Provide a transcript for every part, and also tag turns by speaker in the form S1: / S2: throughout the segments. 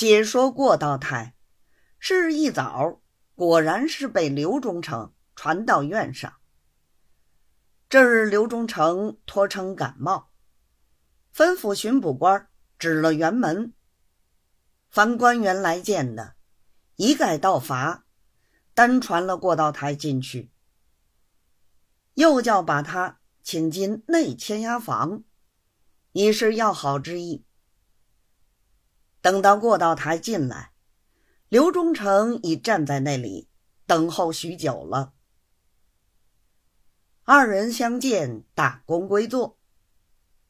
S1: 且说过道台，是一早，果然是被刘忠诚传到院上。这日，刘忠诚托称感冒，吩咐巡捕官指了辕门。凡官员来见的，一概到罚，单传了过道台进去。又叫把他请进内签押房，以示要好之意。等到过道台进来，刘忠诚已站在那里等候许久了。二人相见，大功归坐。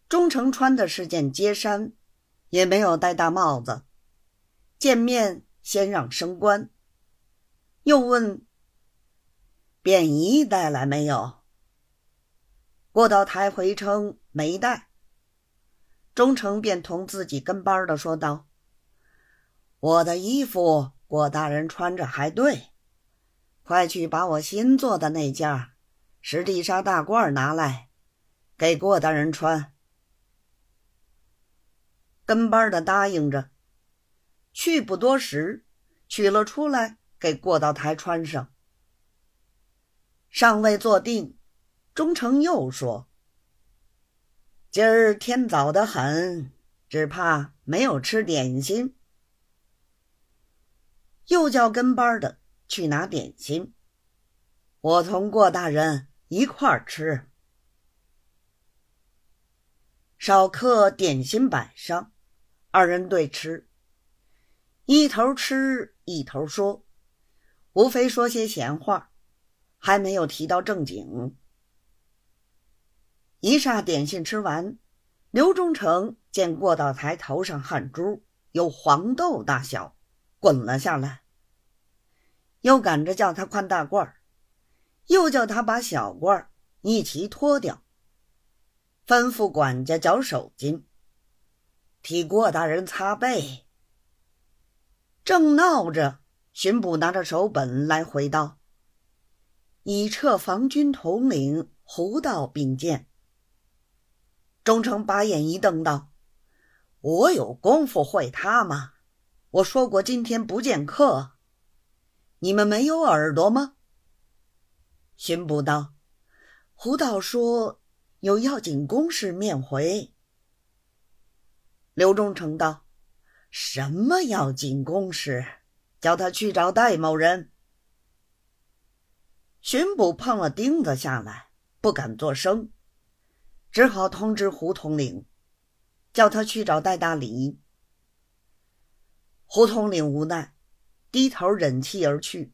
S1: 忠诚穿的是件街衫，也没有戴大帽子。见面先让升官，又问：“便衣带来没有？”过道台回称没带。忠诚便同自己跟班的说道：“我的衣服，郭大人穿着还对，快去把我新做的那件。”石地沙大褂拿来，给郭大人穿。跟班的答应着，去不多时，取了出来，给过道台穿上。尚未坐定，忠诚又说：“今儿天早得很，只怕没有吃点心。”又叫跟班的去拿点心。我同过大人。一块儿吃，少客点心摆上，二人对吃，一头吃一头说，无非说些闲话，还没有提到正经。一霎点心吃完，刘忠诚见过道台头上汗珠有黄豆大小，滚了下来，又赶着叫他宽大褂儿。又叫他把小褂一齐脱掉，吩咐管家绞手巾，替郭大人擦背。正闹着，巡捕拿着手本来回道：“已撤防军统领胡道并见。”忠诚把眼一瞪道：“我有功夫会他吗？我说过今天不见客，你们没有耳朵吗？”巡捕道：“胡道说有要紧公事面回。”刘忠诚道：“什么要紧公事？叫他去找戴某人。”巡捕碰了钉子下来，不敢作声，只好通知胡统领，叫他去找戴大礼。胡统领无奈，低头忍气而去。